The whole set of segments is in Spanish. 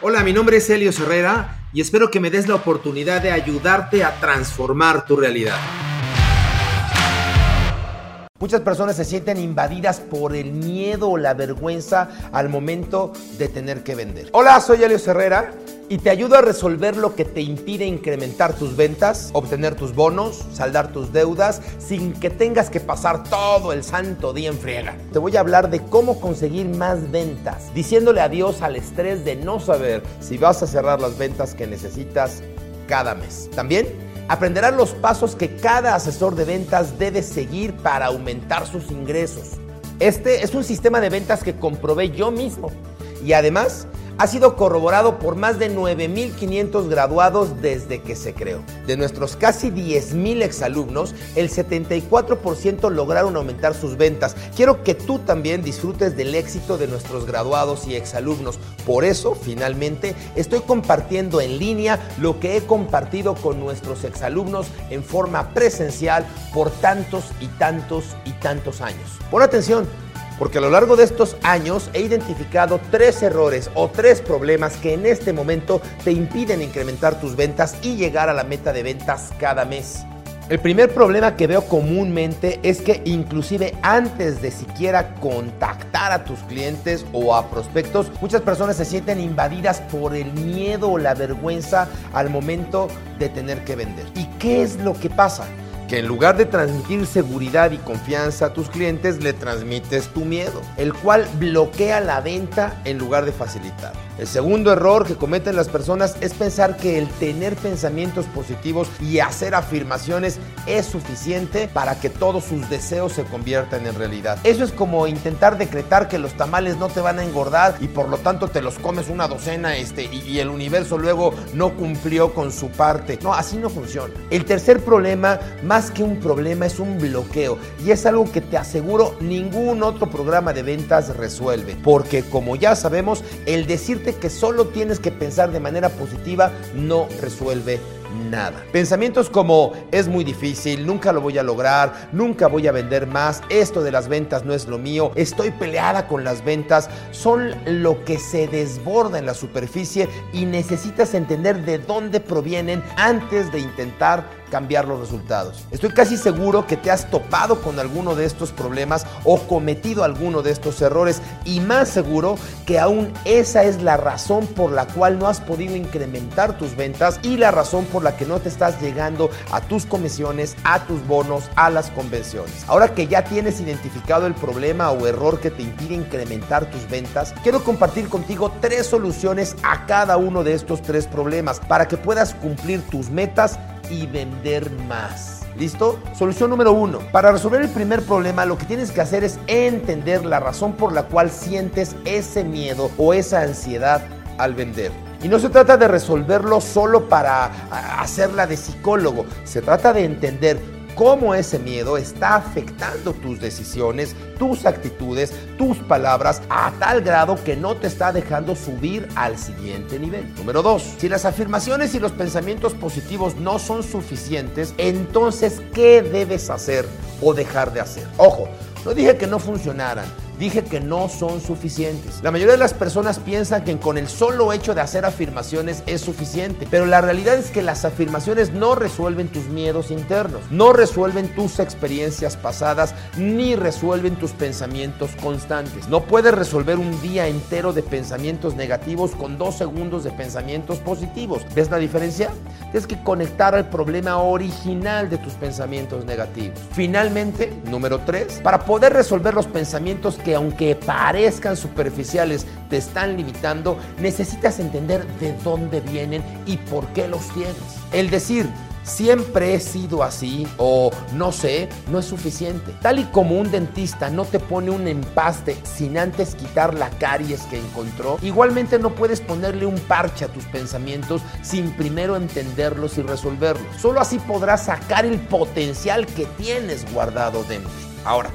Hola, mi nombre es Helio Herrera y espero que me des la oportunidad de ayudarte a transformar tu realidad. Muchas personas se sienten invadidas por el miedo o la vergüenza al momento de tener que vender. Hola, soy Helio Herrera y te ayudo a resolver lo que te impide incrementar tus ventas, obtener tus bonos, saldar tus deudas sin que tengas que pasar todo el santo día en friega. Te voy a hablar de cómo conseguir más ventas, diciéndole adiós al estrés de no saber si vas a cerrar las ventas que necesitas cada mes. También aprenderás los pasos que cada asesor de ventas debe seguir para aumentar sus ingresos. Este es un sistema de ventas que comprobé yo mismo y además ha sido corroborado por más de 9.500 graduados desde que se creó. De nuestros casi 10.000 exalumnos, el 74% lograron aumentar sus ventas. Quiero que tú también disfrutes del éxito de nuestros graduados y exalumnos. Por eso, finalmente, estoy compartiendo en línea lo que he compartido con nuestros exalumnos en forma presencial por tantos y tantos y tantos años. Pon atención porque a lo largo de estos años he identificado tres errores o tres problemas que en este momento te impiden incrementar tus ventas y llegar a la meta de ventas cada mes. El primer problema que veo comúnmente es que inclusive antes de siquiera contactar a tus clientes o a prospectos, muchas personas se sienten invadidas por el miedo o la vergüenza al momento de tener que vender. ¿Y qué es lo que pasa? Que en lugar de transmitir seguridad y confianza a tus clientes, le transmites tu miedo, el cual bloquea la venta en lugar de facilitar. El segundo error que cometen las personas es pensar que el tener pensamientos positivos y hacer afirmaciones es suficiente para que todos sus deseos se conviertan en realidad. Eso es como intentar decretar que los tamales no te van a engordar y por lo tanto te los comes una docena este, y, y el universo luego no cumplió con su parte. No, así no funciona. El tercer problema, más que un problema, es un bloqueo y es algo que te aseguro ningún otro programa de ventas resuelve. Porque como ya sabemos, el decirte que solo tienes que pensar de manera positiva no resuelve nada. Pensamientos como es muy difícil, nunca lo voy a lograr, nunca voy a vender más, esto de las ventas no es lo mío, estoy peleada con las ventas, son lo que se desborda en la superficie y necesitas entender de dónde provienen antes de intentar cambiar los resultados. Estoy casi seguro que te has topado con alguno de estos problemas o cometido alguno de estos errores y más seguro que aún esa es la razón por la cual no has podido incrementar tus ventas y la razón por la que no te estás llegando a tus comisiones, a tus bonos, a las convenciones. Ahora que ya tienes identificado el problema o error que te impide incrementar tus ventas, quiero compartir contigo tres soluciones a cada uno de estos tres problemas para que puedas cumplir tus metas y vender más. ¿Listo? Solución número uno. Para resolver el primer problema, lo que tienes que hacer es entender la razón por la cual sientes ese miedo o esa ansiedad al vender. Y no se trata de resolverlo solo para hacerla de psicólogo, se trata de entender cómo ese miedo está afectando tus decisiones, tus actitudes, tus palabras a tal grado que no te está dejando subir al siguiente nivel. Número dos, si las afirmaciones y los pensamientos positivos no son suficientes, entonces ¿qué debes hacer o dejar de hacer? Ojo, no dije que no funcionaran dije que no son suficientes. La mayoría de las personas piensan que con el solo hecho de hacer afirmaciones es suficiente, pero la realidad es que las afirmaciones no resuelven tus miedos internos, no resuelven tus experiencias pasadas, ni resuelven tus pensamientos constantes. No puedes resolver un día entero de pensamientos negativos con dos segundos de pensamientos positivos. ¿Ves la diferencia? Tienes que conectar al problema original de tus pensamientos negativos. Finalmente, número tres, para poder resolver los pensamientos aunque parezcan superficiales te están limitando, necesitas entender de dónde vienen y por qué los tienes. El decir, siempre he sido así o no sé, no es suficiente. Tal y como un dentista no te pone un empaste sin antes quitar la caries que encontró, igualmente no puedes ponerle un parche a tus pensamientos sin primero entenderlos y resolverlos. Solo así podrás sacar el potencial que tienes guardado dentro. Ahora,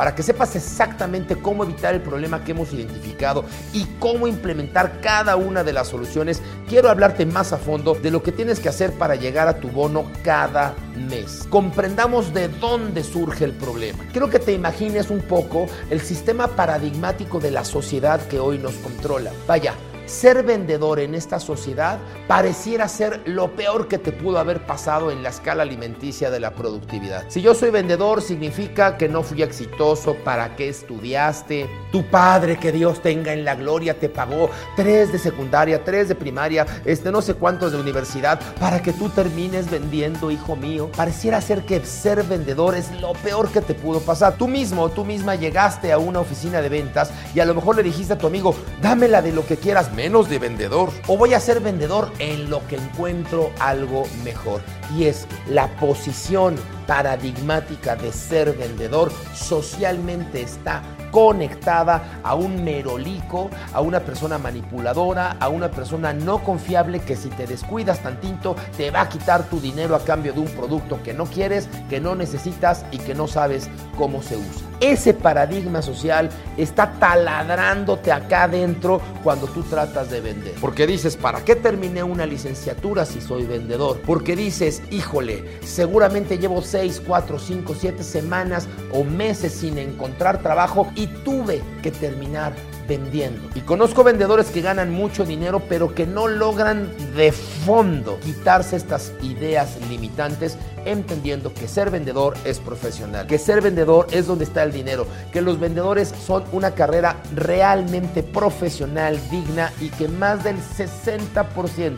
para que sepas exactamente cómo evitar el problema que hemos identificado y cómo implementar cada una de las soluciones, quiero hablarte más a fondo de lo que tienes que hacer para llegar a tu bono cada mes. Comprendamos de dónde surge el problema. Quiero que te imagines un poco el sistema paradigmático de la sociedad que hoy nos controla. Vaya, ser vendedor en esta sociedad pareciera ser lo peor que te pudo haber pasado en la escala alimenticia de la productividad. Si yo soy vendedor, significa que no fui exitoso, para qué estudiaste, tu padre, que Dios tenga en la gloria, te pagó tres de secundaria, tres de primaria, este no sé cuántos de universidad, para que tú termines vendiendo, hijo mío. Pareciera ser que ser vendedor es lo peor que te pudo pasar. Tú mismo, tú misma llegaste a una oficina de ventas y a lo mejor le dijiste a tu amigo, dámela de lo que quieras, menos de vendedor. O voy a ser vendedor en lo que encuentro algo mejor. Y es la posición paradigmática de ser vendedor socialmente está conectada a un merolico, a una persona manipuladora, a una persona no confiable que si te descuidas tantito te va a quitar tu dinero a cambio de un producto que no quieres, que no necesitas y que no sabes cómo se usa. Ese paradigma social está taladrándote acá adentro cuando tú tratas de vender. Porque dices, ¿para qué terminé una licenciatura si soy vendedor? Porque dices, híjole, seguramente llevo 6, 4, 5, 7 semanas o meses sin encontrar trabajo y tuve que terminar vendiendo. Y conozco vendedores que ganan mucho dinero, pero que no logran de fondo quitarse estas ideas limitantes, entendiendo que ser vendedor es profesional, que ser vendedor es donde está el dinero, que los vendedores son una carrera realmente profesional, digna y que más del 60%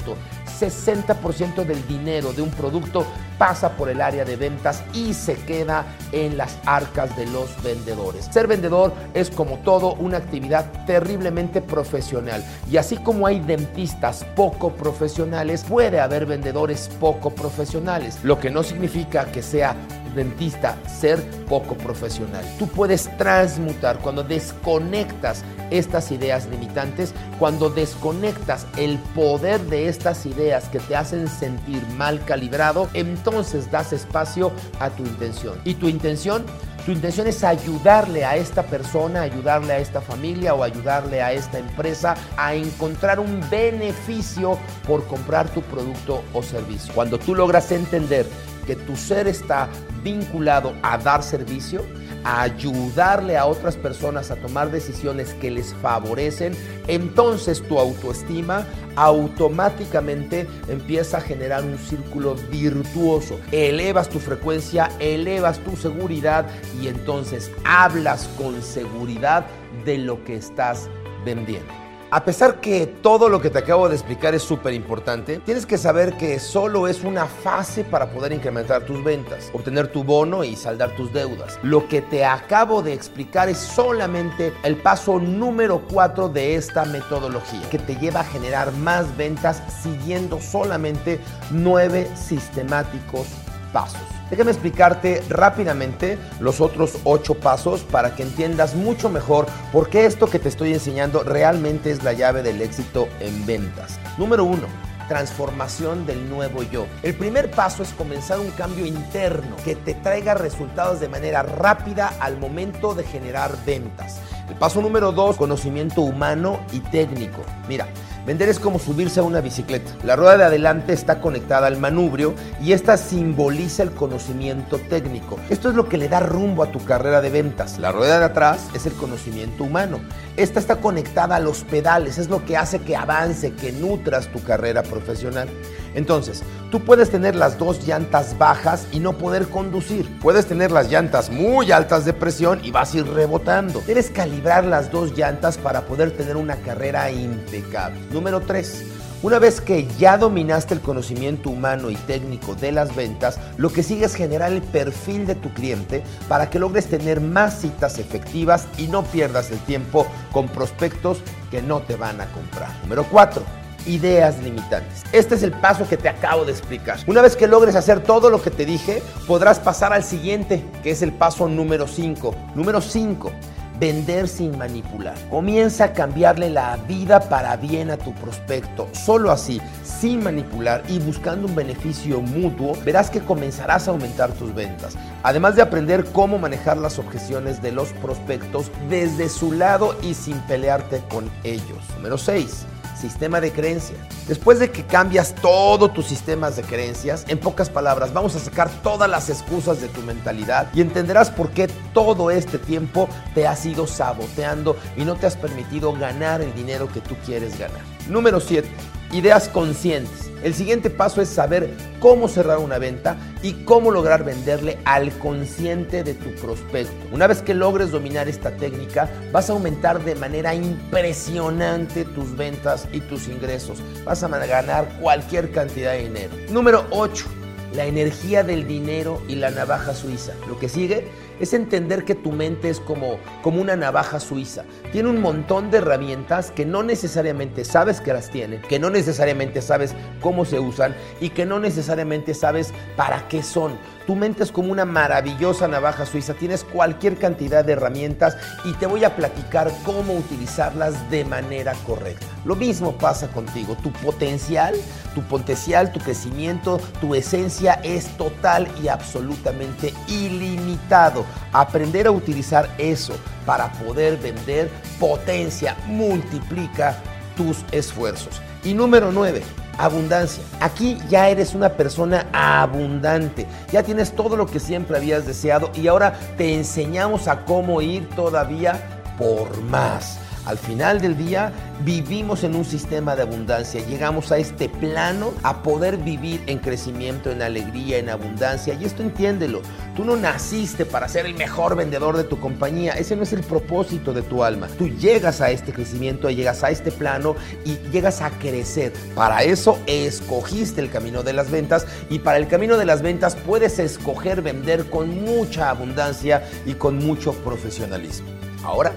60% del dinero de un producto pasa por el área de ventas y se queda en las arcas de los vendedores. Ser vendedor es como todo una actividad terriblemente profesional y así como hay dentistas poco profesionales, puede haber vendedores poco profesionales, lo que no significa que sea dentista ser poco profesional. Tú puedes transmutar cuando desconectas estas ideas limitantes, cuando desconectas el poder de estas ideas que te hacen sentir mal calibrado, entonces das espacio a tu intención. Y tu intención tu intención es ayudarle a esta persona, ayudarle a esta familia o ayudarle a esta empresa a encontrar un beneficio por comprar tu producto o servicio. Cuando tú logras entender que tu ser está vinculado a dar servicio, a ayudarle a otras personas a tomar decisiones que les favorecen, entonces tu autoestima automáticamente empieza a generar un círculo virtuoso. Elevas tu frecuencia, elevas tu seguridad y entonces hablas con seguridad de lo que estás vendiendo. A pesar que todo lo que te acabo de explicar es súper importante, tienes que saber que solo es una fase para poder incrementar tus ventas, obtener tu bono y saldar tus deudas. Lo que te acabo de explicar es solamente el paso número 4 de esta metodología, que te lleva a generar más ventas siguiendo solamente nueve sistemáticos pasos. Déjame explicarte rápidamente los otros ocho pasos para que entiendas mucho mejor por qué esto que te estoy enseñando realmente es la llave del éxito en ventas. Número uno transformación del nuevo yo. El primer paso es comenzar un cambio interno que te traiga resultados de manera rápida al momento de generar ventas. El paso número dos, conocimiento humano y técnico. Mira, Vender es como subirse a una bicicleta. La rueda de adelante está conectada al manubrio y esta simboliza el conocimiento técnico. Esto es lo que le da rumbo a tu carrera de ventas. La rueda de atrás es el conocimiento humano. Esta está conectada a los pedales, es lo que hace que avance, que nutras tu carrera profesional. Entonces, tú puedes tener las dos llantas bajas y no poder conducir. Puedes tener las llantas muy altas de presión y vas a ir rebotando. Debes calibrar las dos llantas para poder tener una carrera impecable. Número 3. Una vez que ya dominaste el conocimiento humano y técnico de las ventas, lo que sigue es generar el perfil de tu cliente para que logres tener más citas efectivas y no pierdas el tiempo con prospectos que no te van a comprar. Número 4 ideas limitantes. Este es el paso que te acabo de explicar. Una vez que logres hacer todo lo que te dije, podrás pasar al siguiente, que es el paso número 5. Número 5. Vender sin manipular. Comienza a cambiarle la vida para bien a tu prospecto. Solo así, sin manipular y buscando un beneficio mutuo, verás que comenzarás a aumentar tus ventas. Además de aprender cómo manejar las objeciones de los prospectos desde su lado y sin pelearte con ellos. Número 6 sistema de creencias. Después de que cambias todos tus sistemas de creencias, en pocas palabras, vamos a sacar todas las excusas de tu mentalidad y entenderás por qué todo este tiempo te has ido saboteando y no te has permitido ganar el dinero que tú quieres ganar. Número 7. Ideas conscientes. El siguiente paso es saber cómo cerrar una venta y cómo lograr venderle al consciente de tu prospecto. Una vez que logres dominar esta técnica, vas a aumentar de manera impresionante tus ventas y tus ingresos. Vas a ganar cualquier cantidad de dinero. Número 8 la energía del dinero y la navaja suiza. Lo que sigue es entender que tu mente es como, como una navaja suiza. Tiene un montón de herramientas que no necesariamente sabes que las tiene, que no necesariamente sabes cómo se usan y que no necesariamente sabes para qué son. Tu mente es como una maravillosa navaja suiza, tienes cualquier cantidad de herramientas y te voy a platicar cómo utilizarlas de manera correcta. Lo mismo pasa contigo, tu potencial, tu potencial, tu crecimiento, tu esencia es total y absolutamente ilimitado. Aprender a utilizar eso para poder vender potencia, multiplica tus esfuerzos. Y número 9, abundancia. Aquí ya eres una persona abundante, ya tienes todo lo que siempre habías deseado y ahora te enseñamos a cómo ir todavía por más. Al final del día vivimos en un sistema de abundancia, llegamos a este plano a poder vivir en crecimiento, en alegría, en abundancia. Y esto entiéndelo, tú no naciste para ser el mejor vendedor de tu compañía, ese no es el propósito de tu alma. Tú llegas a este crecimiento, llegas a este plano y llegas a crecer. Para eso escogiste el camino de las ventas y para el camino de las ventas puedes escoger vender con mucha abundancia y con mucho profesionalismo. Ahora,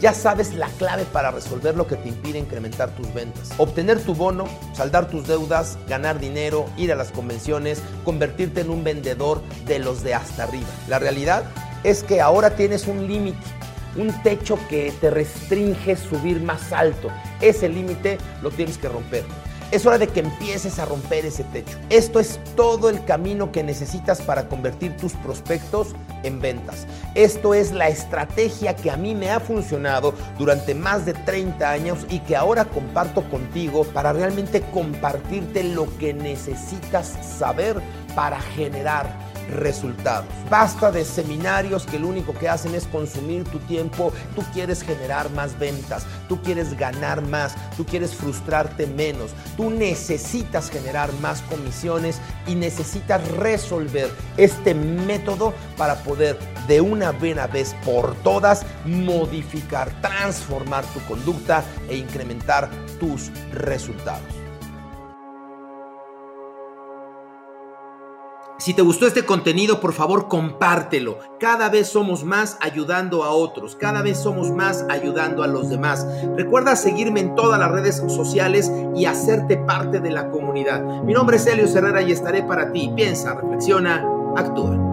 ya sabes la clave para resolver lo que te impide incrementar tus ventas. Obtener tu bono, saldar tus deudas, ganar dinero, ir a las convenciones, convertirte en un vendedor de los de hasta arriba. La realidad es que ahora tienes un límite, un techo que te restringe subir más alto. Ese límite lo tienes que romper. Es hora de que empieces a romper ese techo. Esto es todo el camino que necesitas para convertir tus prospectos en ventas. Esto es la estrategia que a mí me ha funcionado durante más de 30 años y que ahora comparto contigo para realmente compartirte lo que necesitas saber para generar resultados. Basta de seminarios que lo único que hacen es consumir tu tiempo. Tú quieres generar más ventas, tú quieres ganar más, tú quieres frustrarte menos, tú necesitas generar más comisiones y necesitas resolver este método para poder de una buena vez por todas modificar, transformar tu conducta e incrementar tus resultados. Si te gustó este contenido, por favor compártelo. Cada vez somos más ayudando a otros, cada vez somos más ayudando a los demás. Recuerda seguirme en todas las redes sociales y hacerte parte de la comunidad. Mi nombre es Elio Herrera y estaré para ti. Piensa, reflexiona, actúa.